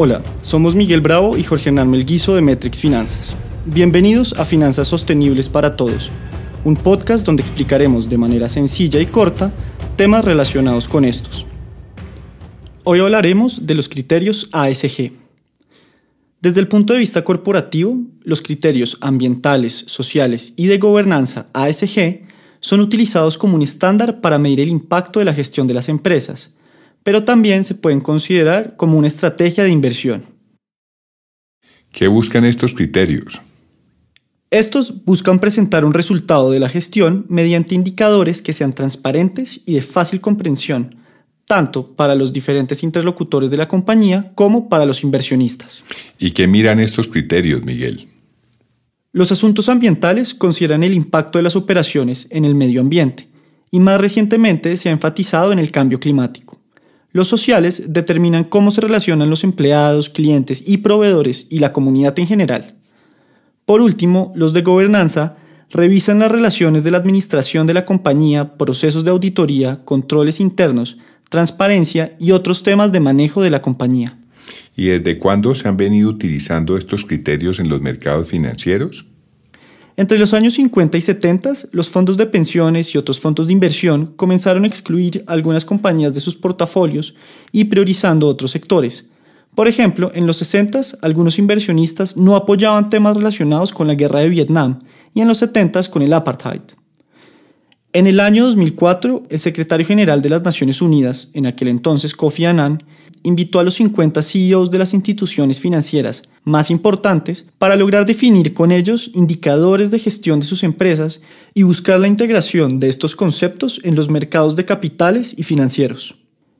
Hola, somos Miguel Bravo y Jorge Hernán Melguizo de Metrix Finanzas. Bienvenidos a Finanzas Sostenibles para Todos, un podcast donde explicaremos de manera sencilla y corta temas relacionados con estos. Hoy hablaremos de los criterios ASG. Desde el punto de vista corporativo, los criterios ambientales, sociales y de gobernanza ASG son utilizados como un estándar para medir el impacto de la gestión de las empresas, pero también se pueden considerar como una estrategia de inversión. ¿Qué buscan estos criterios? Estos buscan presentar un resultado de la gestión mediante indicadores que sean transparentes y de fácil comprensión, tanto para los diferentes interlocutores de la compañía como para los inversionistas. ¿Y qué miran estos criterios, Miguel? Los asuntos ambientales consideran el impacto de las operaciones en el medio ambiente y más recientemente se ha enfatizado en el cambio climático. Los sociales determinan cómo se relacionan los empleados, clientes y proveedores y la comunidad en general. Por último, los de gobernanza revisan las relaciones de la administración de la compañía, procesos de auditoría, controles internos, transparencia y otros temas de manejo de la compañía. ¿Y desde cuándo se han venido utilizando estos criterios en los mercados financieros? Entre los años 50 y 70, los fondos de pensiones y otros fondos de inversión comenzaron a excluir algunas compañías de sus portafolios y priorizando otros sectores. Por ejemplo, en los 60 algunos inversionistas no apoyaban temas relacionados con la guerra de Vietnam y en los 70 con el apartheid. En el año 2004, el secretario general de las Naciones Unidas, en aquel entonces Kofi Annan, invitó a los 50 CEOs de las instituciones financieras más importantes para lograr definir con ellos indicadores de gestión de sus empresas y buscar la integración de estos conceptos en los mercados de capitales y financieros.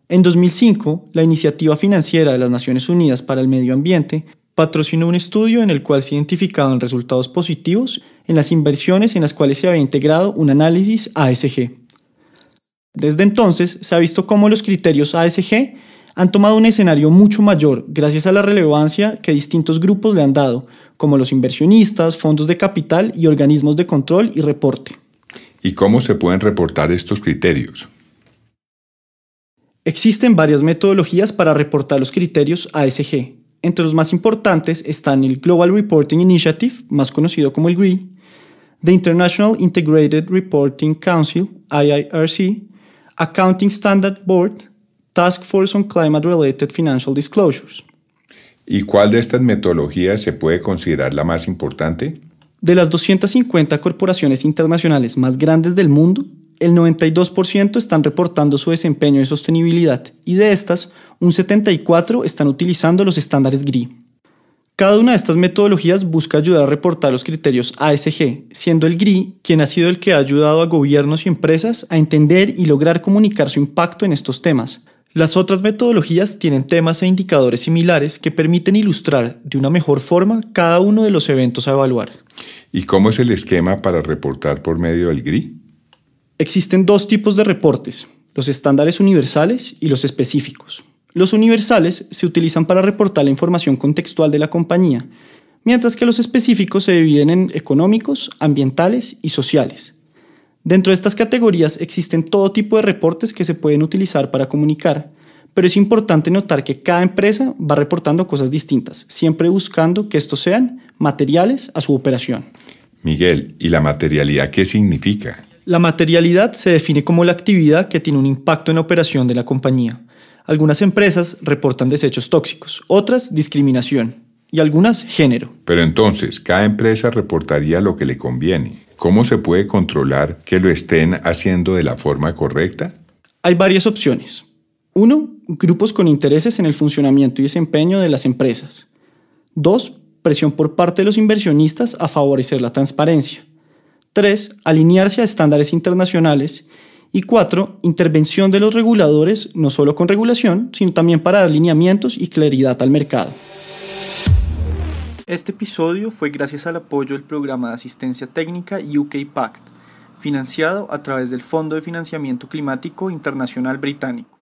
En 2005, la Iniciativa Financiera de las Naciones Unidas para el Medio Ambiente patrocinó un estudio en el cual se identificaban resultados positivos en las inversiones en las cuales se había integrado un análisis ASG. Desde entonces se ha visto cómo los criterios ASG han tomado un escenario mucho mayor gracias a la relevancia que distintos grupos le han dado, como los inversionistas, fondos de capital y organismos de control y reporte. ¿Y cómo se pueden reportar estos criterios? Existen varias metodologías para reportar los criterios ASG. Entre los más importantes están el Global Reporting Initiative, más conocido como el GRI, the International Integrated Reporting Council, IIRC, Accounting Standard Board, Task Force on Climate Related Financial Disclosures. ¿Y cuál de estas metodologías se puede considerar la más importante? De las 250 corporaciones internacionales más grandes del mundo, el 92% están reportando su desempeño en sostenibilidad y de estas, un 74% están utilizando los estándares GRI. Cada una de estas metodologías busca ayudar a reportar los criterios ASG, siendo el GRI quien ha sido el que ha ayudado a gobiernos y empresas a entender y lograr comunicar su impacto en estos temas, las otras metodologías tienen temas e indicadores similares que permiten ilustrar de una mejor forma cada uno de los eventos a evaluar. ¿Y cómo es el esquema para reportar por medio del GRI? Existen dos tipos de reportes, los estándares universales y los específicos. Los universales se utilizan para reportar la información contextual de la compañía, mientras que los específicos se dividen en económicos, ambientales y sociales. Dentro de estas categorías existen todo tipo de reportes que se pueden utilizar para comunicar, pero es importante notar que cada empresa va reportando cosas distintas, siempre buscando que estos sean materiales a su operación. Miguel, ¿y la materialidad qué significa? La materialidad se define como la actividad que tiene un impacto en la operación de la compañía. Algunas empresas reportan desechos tóxicos, otras discriminación y algunas género. Pero entonces, cada empresa reportaría lo que le conviene. ¿Cómo se puede controlar que lo estén haciendo de la forma correcta? Hay varias opciones. Uno, grupos con intereses en el funcionamiento y desempeño de las empresas. Dos, presión por parte de los inversionistas a favorecer la transparencia. Tres, alinearse a estándares internacionales. Y cuatro, intervención de los reguladores, no solo con regulación, sino también para alineamientos y claridad al mercado. Este episodio fue gracias al apoyo del programa de asistencia técnica UK Pact, financiado a través del Fondo de Financiamiento Climático Internacional Británico.